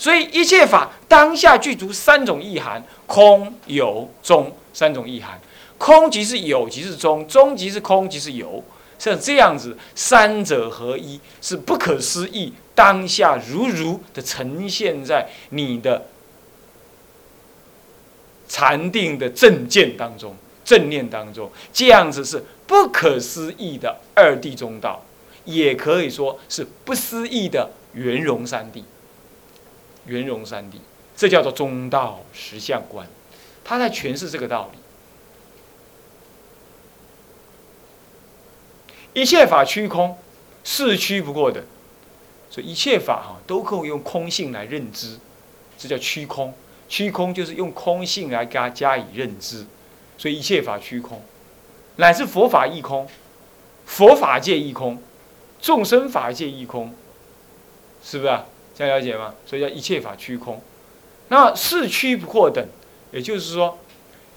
所以一切法当下具足三种意涵：空、有、中三种意涵。空即是有，即是中；中即是空，即是有。像这样子，三者合一，是不可思议。当下如如的呈现在你的禅定的正见当中、正念当中，这样子是不可思议的二地中道，也可以说是不思议的圆融三地。圆融三谛，这叫做中道实相观，他在诠释这个道理。一切法虚空，是虚不过的，所以一切法哈都可以用空性来认知，这叫虚空。虚空就是用空性来给它加以认知，所以一切法虚空，乃至佛法亦空，佛法界亦空，众生法界亦空，是不是啊？这样了解吗？所以叫一切法虚空，那是趋不过等，也就是说，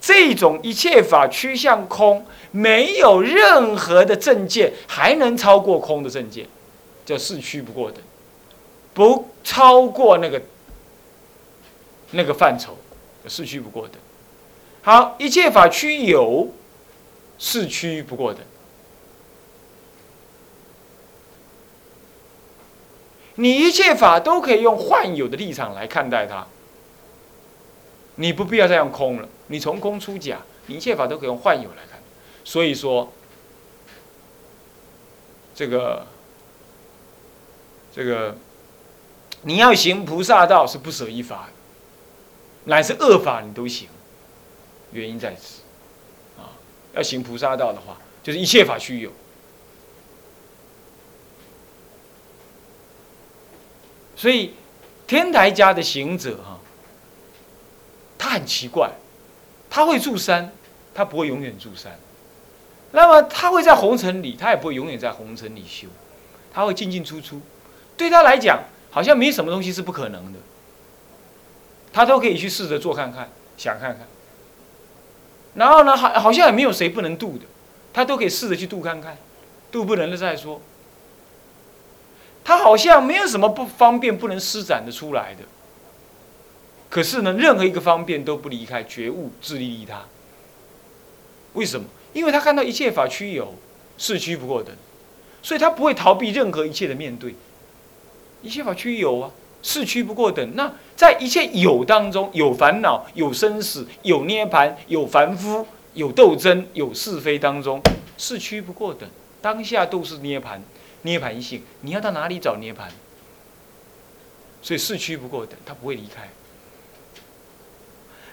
这种一切法趋向空，没有任何的正见还能超过空的正见，叫是趋不过等，不超过那个那个范畴，是趋不过等。好，一切法趋有，是趋不过等。你一切法都可以用幻有的立场来看待它，你不必要再用空了。你从空出假，一切法都可以用幻有来看。所以说，这个这个，你要行菩萨道是不舍一法，乃是恶法你都行。原因在此，啊，要行菩萨道的话，就是一切法虚有。所以，天台家的行者哈，他很奇怪，他会住山，他不会永远住山。那么他会在红尘里，他也不会永远在红尘里修，他会进进出出。对他来讲，好像没什么东西是不可能的，他都可以去试着做看看，想看看。然后呢，好好像也没有谁不能度的，他都可以试着去度看看，度不能了再说。他好像没有什么不方便不能施展的出来的，可是呢，任何一个方便都不离开觉悟自利利他。为什么？因为他看到一切法虚有，是虚不过等，所以他不会逃避任何一切的面对。一切法虚有啊，是虚不过等。那在一切有当中，有烦恼，有生死，有涅盘，有凡夫，有斗争，有是非当中，是虚不过等。当下都是涅盘。涅盘性，你要到哪里找涅盘？所以是趋不过等，他不会离开。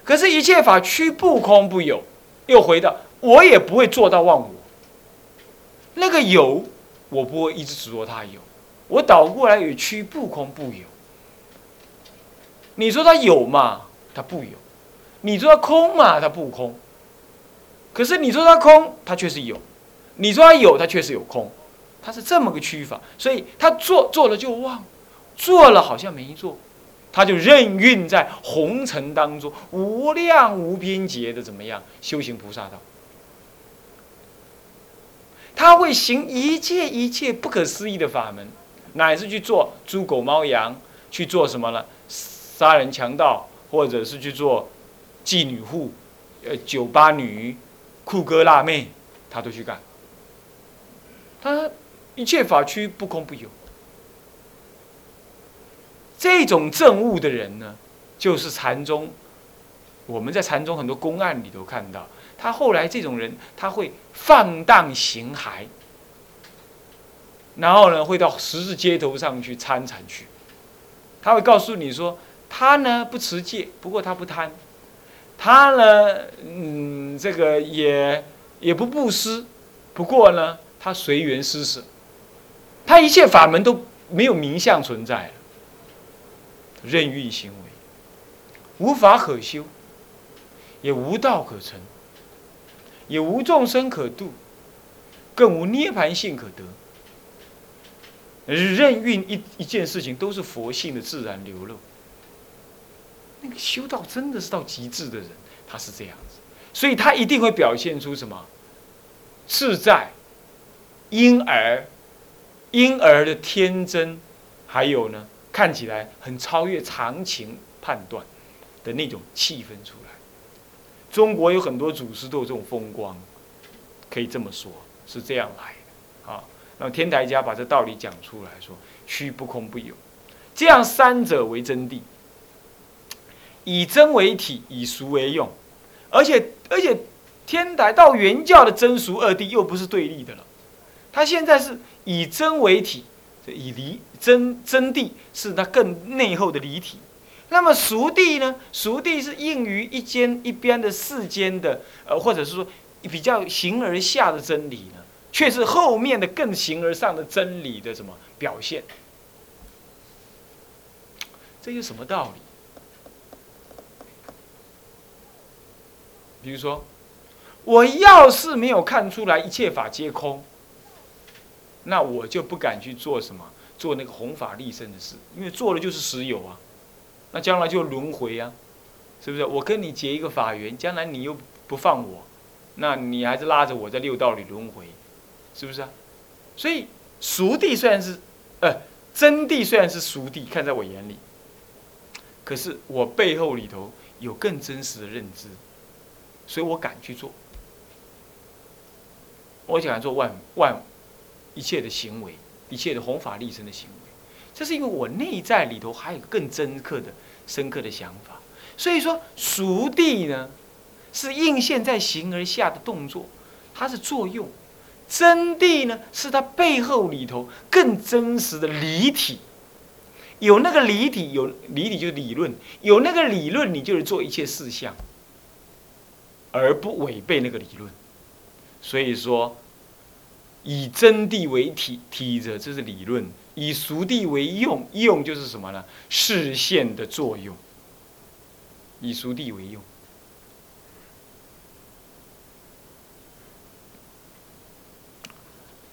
可是，一切法趋不空不有，又回到我也不会做到忘我。那个有，我不会一直执着它有，我倒过来也趋不空不有。你说它有嘛？它不有。你说它空嘛？它不空。可是你说它空，它却是有；你说它有，它确实有空。他是这么个区法，所以他做做了就忘，做了好像没做，他就任运在红尘当中，无量无边劫的怎么样修行菩萨道？他会行一切一切不可思议的法门，乃至去做猪狗猫羊，去做什么呢？杀人强盗，或者是去做妓女户，呃，酒吧女、酷哥辣妹，他都去干。他。一切法区不空不有，这种证悟的人呢，就是禅宗。我们在禅宗很多公案里头看到，他后来这种人，他会放荡形骸，然后呢，会到十字街头上去参禅去。他会告诉你说，他呢不持戒，不过他不贪；他呢，嗯，这个也也不布施，不过呢，他随缘施舍。他一切法门都没有名相存在了，任运行为，无法可修，也无道可成，也无众生可度，更无涅盘性可得。任运一一件事情都是佛性的自然流露。那个修道真的是到极致的人，他是这样子，所以他一定会表现出什么自在、因而。婴儿的天真，还有呢，看起来很超越常情判断的那种气氛出来。中国有很多祖师都有这种风光，可以这么说，是这样来的啊。那么天台家把这道理讲出来说：虚不空不有，这样三者为真谛，以真为体，以俗为用，而且而且天台到原教的真俗二谛又不是对立的了，他现在是以真为体，以离真真谛是它更内厚的离体。那么熟地呢？熟地是应于一间一边的世间的，呃，或者是说比较形而下的真理呢，却是后面的更形而上的真理的什么表现？这有什么道理？比如说，我要是没有看出来一切法皆空，那我就不敢去做什么，做那个弘法利生的事，因为做了就是实有啊。那将来就轮回啊，是不是？我跟你结一个法缘，将来你又不放我，那你还是拉着我在六道里轮回，是不是啊？所以熟地虽然是，呃，真谛虽然是熟地，看在我眼里，可是我背后里头有更真实的认知，所以我敢去做，我想做万万一切的行为，一切的弘法利生的行为。这是因为我内在里头还有更深刻的、深刻的想法，所以说熟地呢，是应现在形而下的动作，它是作用；真谛呢，是它背后里头更真实的理体。有那个理体，有理体就是理论，有那个理论，你就是做一切事项，而不违背那个理论。所以说，以真谛为体，体者这是理论。以熟地为用，用就是什么呢？视线的作用。以熟地为用，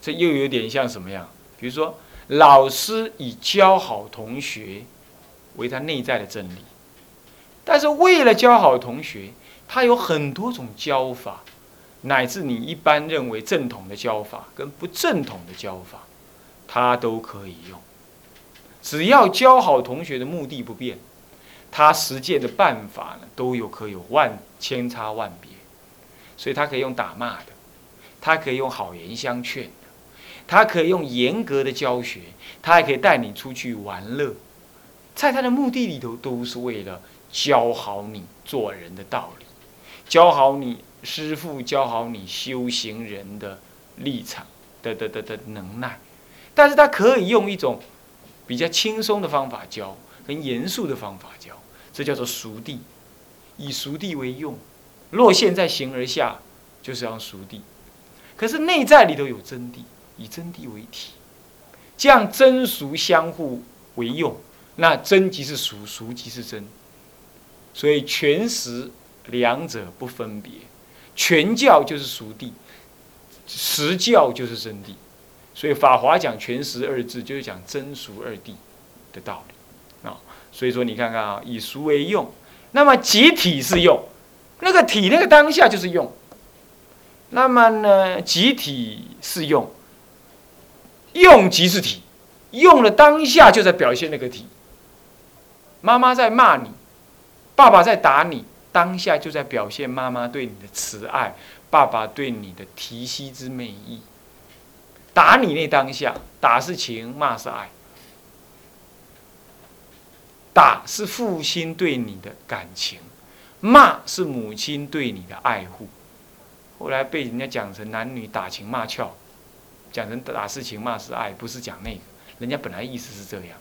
这又有点像什么样？比如说，老师以教好同学为他内在的真理，但是为了教好同学，他有很多种教法，乃至你一般认为正统的教法跟不正统的教法。他都可以用，只要教好同学的目的不变，他实践的办法呢都有可有万千差万别，所以他可以用打骂的，他可以用好言相劝的，他可以用严格的教学，他还可以带你出去玩乐，在他的目的里头都是为了教好你做人的道理，教好你师傅教好你修行人的立场的的的的能耐。但是他可以用一种比较轻松的方法教，很严肃的方法教，这叫做熟地，以熟地为用。若现在形而下，就是要熟地。可是内在里头有真谛，以真谛为体，这样真俗相互为用，那真即是俗，俗即是真。所以全实两者不分别，全教就是熟地，实教就是真谛。所以《法华》讲全实二字，就是讲真俗二谛的道理啊。所以说，你看看啊，以俗为用，那么集体是用，那个体那个当下就是用。那么呢，集体是用，用即是体，用了当下就在表现那个体。妈妈在骂你，爸爸在打你，当下就在表现妈妈对你的慈爱，爸爸对你的提膝之美意。打你那当下，打是情，骂是爱。打是父亲对你的感情，骂是母亲对你的爱护。后来被人家讲成男女打情骂俏，讲成打是情，骂是爱，不是讲那个。人家本来意思是这样，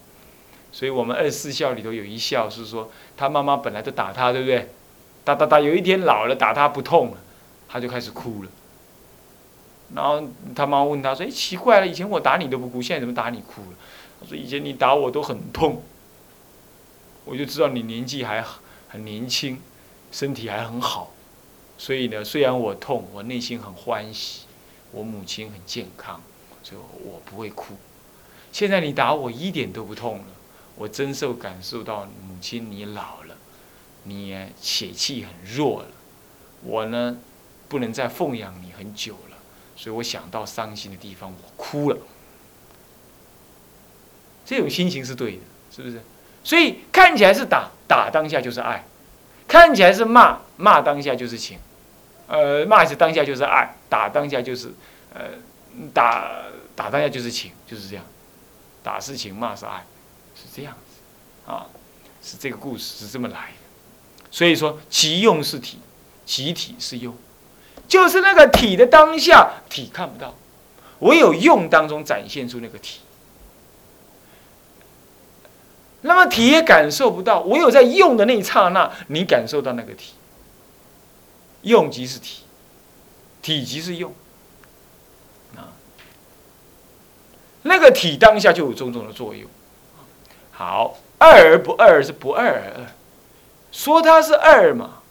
所以我们二十四孝里头有一孝是说，他妈妈本来都打他，对不对？打打打，有一天老了打他不痛了，他就开始哭了。然后他妈问他说：“哎，奇怪了，以前我打你都不哭，现在怎么打你哭了？”他说：“以前你打我都很痛，我就知道你年纪还很年轻，身体还很好，所以呢，虽然我痛，我内心很欢喜，我母亲很健康，所以我不会哭。现在你打我一点都不痛了，我真受感受到母亲你老了，你血气很弱了，我呢不能再奉养你很久了。”所以我想到伤心的地方，我哭了。这种心情是对的，是不是？所以看起来是打打当下就是爱，看起来是骂骂当下就是情，呃骂是当下就是爱，打当下就是呃打打当下就是情，就是这样，打是情，骂是爱，是这样子啊，是这个故事是这么来的。所以说其用是体，其体是用，就是那个体的当下体看不到，唯有用当中展现出那个体。那么体也感受不到，唯有在用的那一刹那，你感受到那个体。用即是体，体即是用。啊，那个体当下就有种种的作用。好，二而不二是不二而二，说它是二嘛，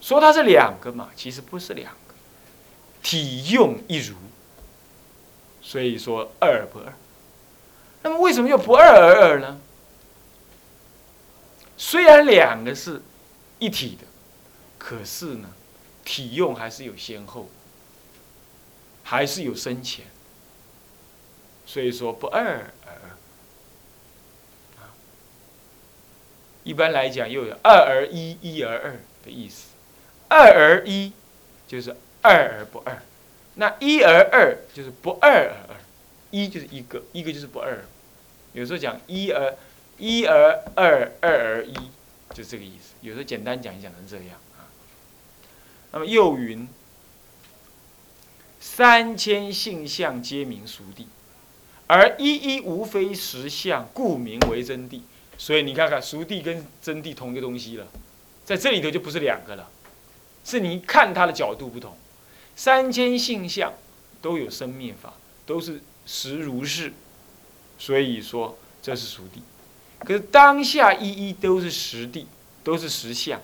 说它是两个嘛，其实不是两个，体用一如，所以说二不二。那么为什么又不二而二呢？虽然两个是一体的，可是呢，体用还是有先后，还是有深浅。所以说不二而二。一般来讲又有二而一，一而二的意思。二而一就是二而不二，那一而二就是不二而二。一就是一个，一个就是不二。有时候讲一而一而二，二而一，就这个意思。有时候简单讲一讲成这样啊。那么又云：三千性相皆名熟地，而一一无非实相，故名为真谛。所以你看看，熟地跟真谛同一个东西了，在这里头就不是两个了，是你看它的角度不同。三千性相都有生灭法，都是。实如是，所以说这是熟地。可是当下一一都是实地，都是实相，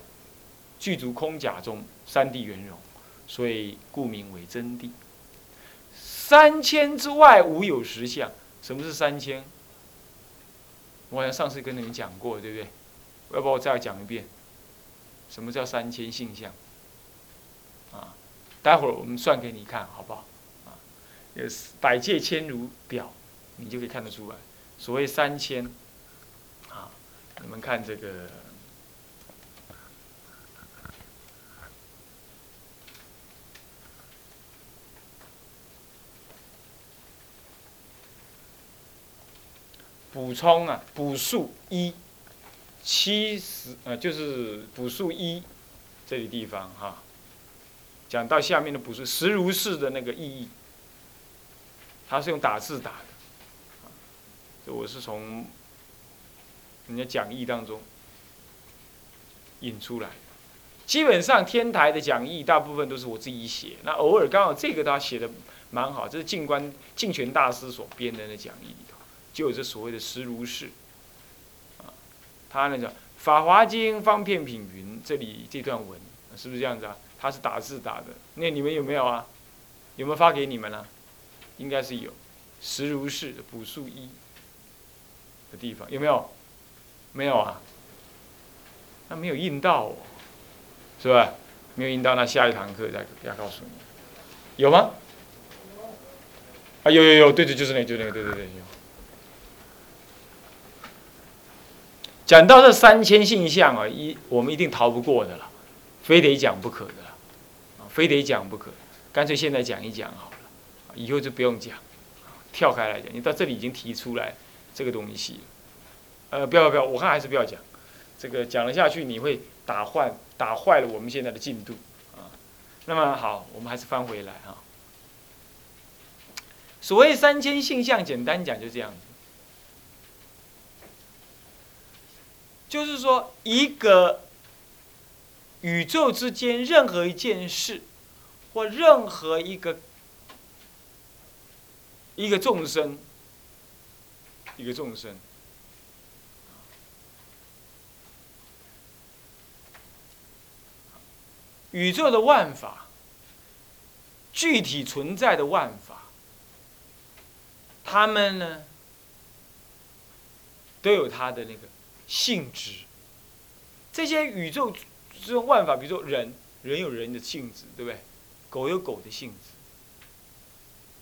具足空假中三地圆融，所以故名为真谛。三千之外无有实相。什么是三千？我好像上次跟你们讲过，对不对？要不我再讲一遍？什么叫三千性相？啊，待会儿我们算给你看，好不好？百界千如表，你就可以看得出来。所谓三千，啊，你们看这个补充啊，补数一七十，呃，就是补数一这个地方哈，讲到下面的补数实如是的那个意义。他是用打字打的，这我是从人家讲义当中引出来。基本上天台的讲义大部分都是我自己写，那偶尔刚好这个他写的蛮好，这是净观净权大师所编的那讲义里头，就有这所谓的实如是。啊，他那个《法华经》方片品云，这里这段文是不是这样子啊？他是打字打的，那你们有没有啊？有没有发给你们呢？应该是有，实如是补数一的地方有没有？没有啊？那没有印到哦，是吧？没有印到，那下一堂课再再告诉你，有吗？啊，有有有，对对，就是那，就那个，对对对，有。讲到这三千性相啊，一我们一定逃不过的了，非得讲不可的了，啊，非得讲不可，干脆现在讲一讲好了。以后就不用讲，跳开来讲。你到这里已经提出来这个东西，呃，不要不要，我看还是不要讲。这个讲了下去，你会打坏打坏了我们现在的进度啊。那么好，我们还是翻回来啊。所谓三千性相，简单讲就这样，就是说一个宇宙之间任何一件事，或任何一个。一个众生，一个众生，宇宙的万法，具体存在的万法，他们呢，都有它的那个性质。这些宇宙这种万法，比如说人，人有人的性质，对不对？狗有狗的性质。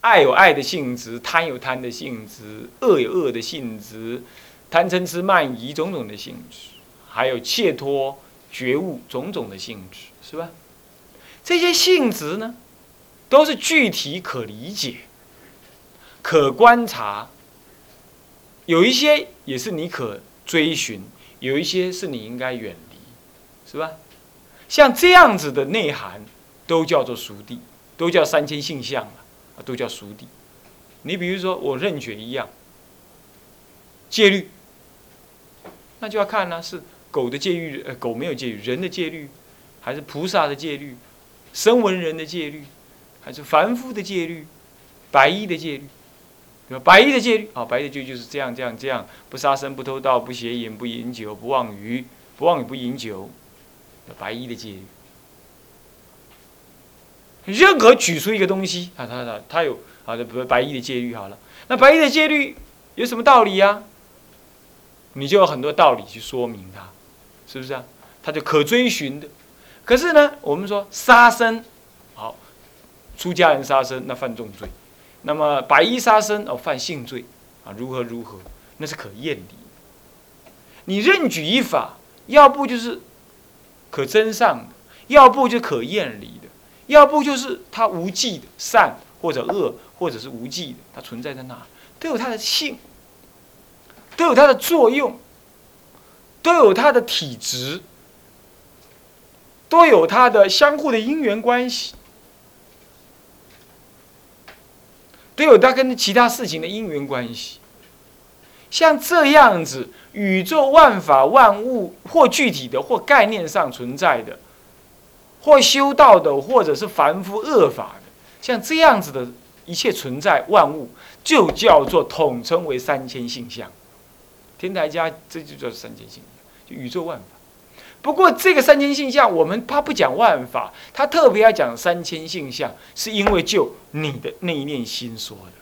爱有爱的性质，贪有贪的性质，恶有恶的性质，贪嗔痴慢疑种种的性质，还有切脱觉悟种种的性质，是吧？这些性质呢，都是具体可理解、可观察。有一些也是你可追寻，有一些是你应该远离，是吧？像这样子的内涵，都叫做熟地，都叫三千性相啊，都叫熟地。你比如说我认觉一样，戒律，那就要看呢，是狗的戒律，呃，狗没有戒律，人的戒律，还是菩萨的戒律，声闻人的戒律，还是凡夫的戒律，白衣的戒律。白衣的戒律啊，白衣的戒律就是这样，这样，这样，不杀生，不偷盗，不邪淫，不饮酒，不妄语，不妄语，不饮酒，白衣的戒律。任何举出一个东西啊，他他他有啊，不白衣的戒律好了，那白衣的戒律有什么道理呀？你就有很多道理去说明它，是不是啊？它就可追寻的。可是呢，我们说杀生，好，出家人杀生那犯重罪。那么白衣杀生哦，犯性罪，啊，如何如何，那是可验离。你任举一法，要不就是可真上的，要不就可验离的，要不就是它无记的善或者恶，或者是无记的，它存在在那，都有它的性，都有它的作用，都有它的体质，都有它的相互的因缘关系。都有它跟其他事情的因缘关系，像这样子，宇宙万法万物，或具体的，或概念上存在的，或修道的，或者是凡夫恶法的，像这样子的一切存在万物，就叫做统称为三千性相。天台家这就叫三千性相，就宇宙万法。不过这个三千性相，我们他不讲万法，他特别要讲三千性相，是因为就你的那一念心说的。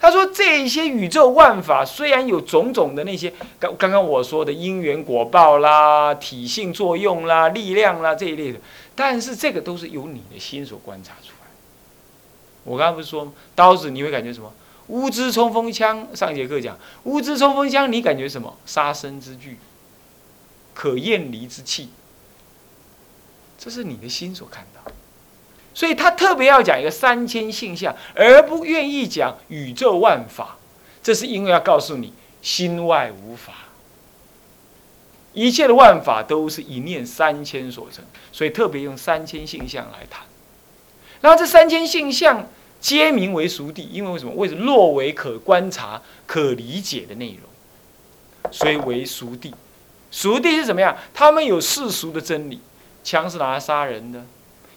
他说这些宇宙万法虽然有种种的那些刚刚刚我说的因缘果报啦、体性作用啦、力量啦这一类的，但是这个都是由你的心所观察出来。我刚刚不是说刀子你会感觉什么？乌兹冲锋枪，上节课讲乌兹冲锋枪，你感觉什么？杀生之具。可厌离之气，这是你的心所看到，所以他特别要讲一个三千性相，而不愿意讲宇宙万法，这是因为要告诉你心外无法，一切的万法都是一念三千所成，所以特别用三千性相来谈。然后这三千性相皆名为熟地，因为为什么？为什么？若为可观察、可理解的内容，所以为熟地。熟地是怎么样？他们有世俗的真理，枪是拿来杀人的，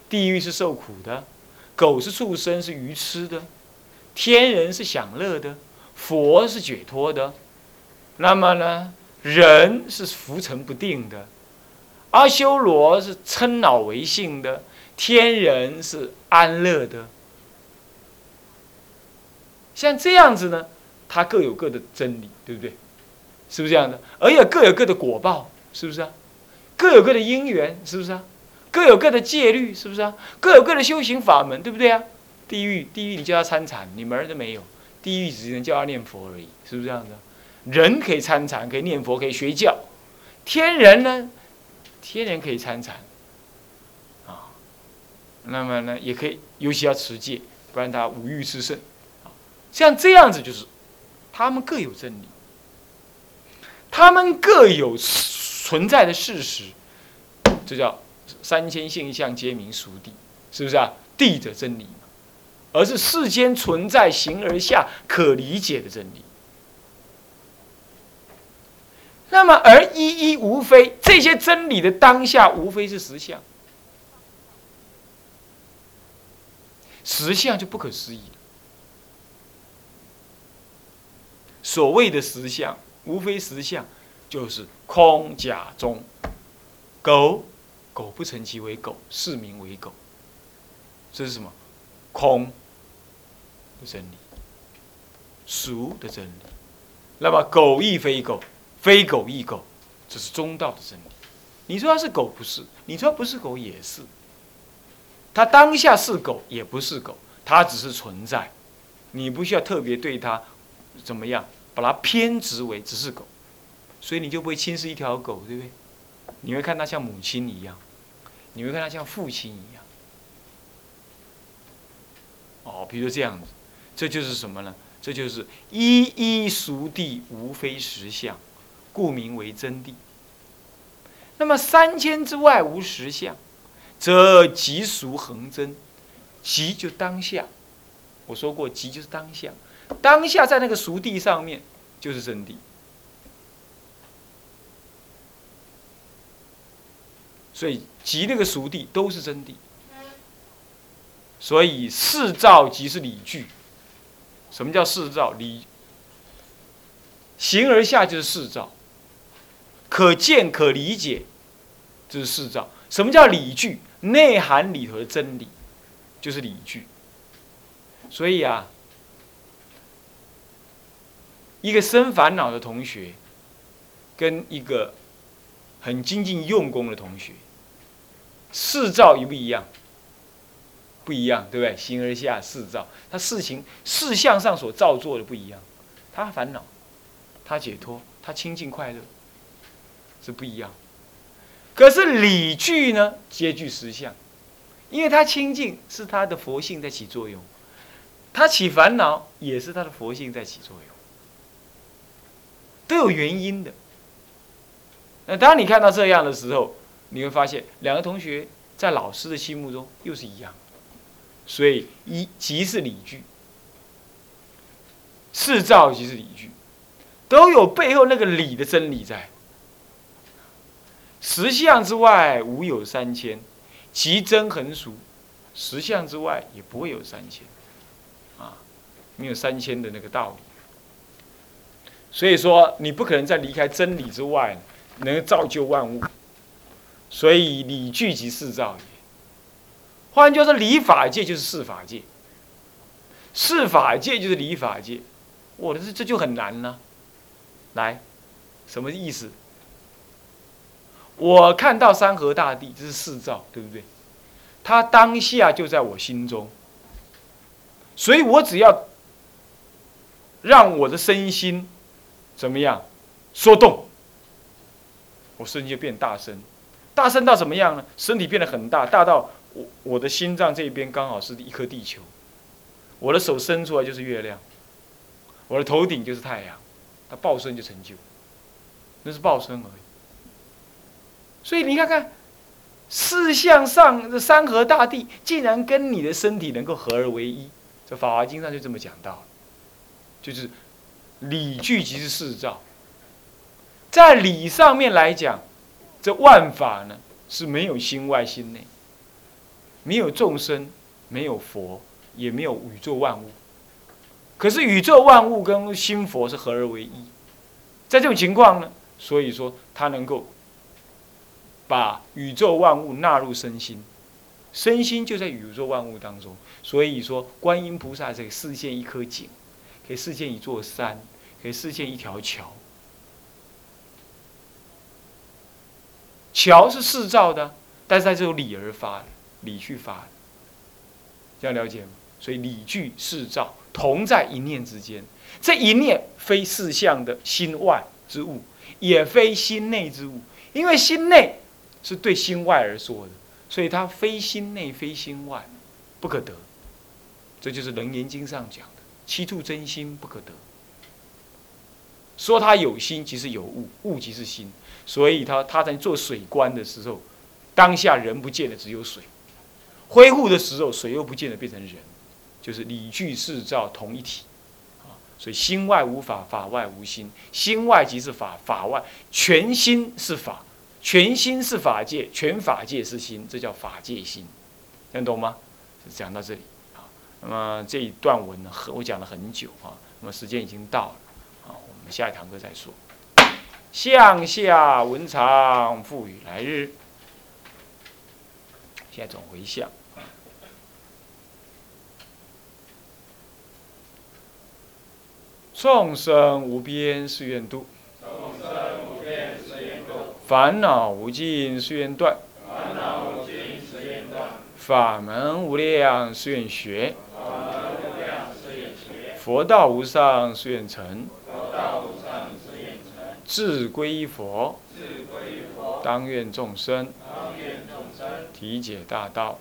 地狱是受苦的，狗是畜生是愚痴的，天人是享乐的，佛是解脱的，那么呢，人是浮沉不定的，阿修罗是称老为性的，天人是安乐的。像这样子呢，它各有各的真理，对不对？是不是这样的？而且各有各的果报，是不是啊？各有各的因缘，是不是啊？各有各的戒律，是不是啊？各有各的修行法门，对不对啊？地狱，地狱，你叫他参禅，你门儿都没有。地狱只能叫他念佛而已，是不是这样的？人可以参禅，可以念佛，可以学教。天人呢？天人可以参禅，啊，那么呢，也可以，尤其要持戒，不然他五欲炽盛。像这样子就是，他们各有真理。他们各有存在的事实，这叫三千现象皆名熟地，是不是啊？地者真理，而是世间存在形而下可理解的真理。那么而一一无非这些真理的当下，无非是实相，实相就不可思议了所谓的实相。无非实相，就是空假中。狗，狗不成其为狗，是名为狗。这是什么？空的真理，俗的真理。那么狗亦非狗，非狗亦狗，这是中道的真理。你说它是狗不是？你说不是狗也是。它当下是狗也不是狗，它只是存在。你不需要特别对它怎么样。把它偏执为只是狗，所以你就不会轻视一条狗，对不对？你会看它像母亲一样，你会看它像父亲一样。哦，比如这样子，这就是什么呢？这就是一一熟地，无非实相，故名为真谛。那么三千之外无实相，则即俗恒真，即就当下。我说过，即就是当下，当下在那个熟地上面就是真谛。所以即那个熟地都是真谛。所以四照即是理具。什么叫四照？理形而下就是四照，可见可理解，这是四照。什么叫理具？内涵里头的真理，就是理具。所以啊，一个生烦恼的同学，跟一个很精进用功的同学，四照一不一样？不一样，对不对？形而下事造，他事情事项上所造作的不一样，他烦恼，他解脱，他清净快乐，是不一样。可是理具呢，皆具实相，因为他清净是他的佛性在起作用，他起烦恼也是他的佛性在起作用，都有原因的。那当你看到这样的时候，你会发现两个同学在老师的心目中又是一样。所以一即是理据，是照即是理据，都有背后那个理的真理在。实相之外无有三千，其真恒熟；实相之外也不会有三千，啊，没有三千的那个道理。所以说，你不可能在离开真理之外，能造就万物。所以理聚即四照也。换句话说，理法界就是事法界，事法界就是理法界，我的这这就很难呢。来，什么意思？我看到山河大地，这是四照，对不对？它当下就在我心中，所以我只要让我的身心怎么样？说动，我声音就变大声，大声到怎么样呢？身体变得很大，大到。我我的心脏这边刚好是一颗地球，我的手伸出来就是月亮，我的头顶就是太阳，它报声就成就，那是报声而已。所以你看看，四象上的山河大地，竟然跟你的身体能够合而为一，这《法华经》上就这么讲到，就是理具即是四照，在理上面来讲，这万法呢是没有心外心内。没有众生，没有佛，也没有宇宙万物。可是宇宙万物跟心佛是合而为一，在这种情况呢，所以说他能够把宇宙万物纳入身心，身心就在宇宙万物当中。所以说，观音菩萨这个视线一颗井，可以视现一座山，可以视现一条桥。桥是四造的，但是在这种理而发的。理去发，这样了解吗？所以理具四照同在一念之间，这一念非四相的心外之物，也非心内之物，因为心内是对心外而说的，所以它非心内非心外，不可得。这就是《楞严经》上讲七处真心不可得。说他有心，即是有物，物即是心，所以他他在做水观的时候，当下人不见的只有水。恢复的时候，水又不见得变成人，就是理具四照同一体，啊，所以心外无法，法外无心，心外即是法，法外全心是法，全心是法界，全法界是心，这叫法界心，能懂吗？讲到这里，那么这一段文呢，我讲了很久啊，那么时间已经到了，啊，我们下一堂课再说，向下文长赋予来日。现在转回向，众生无边誓愿度，众生无边誓愿度烦恼无尽誓愿断，法门无量誓愿学，佛道无上誓愿成，志归依佛，当愿众生。体解大道，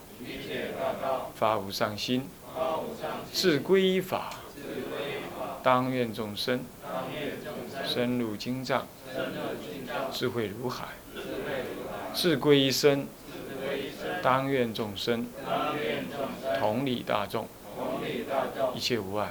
发无上心；志归依法，当愿众生。深入经藏，智慧如海；志归一生，当愿众生。同理大众，一切无碍。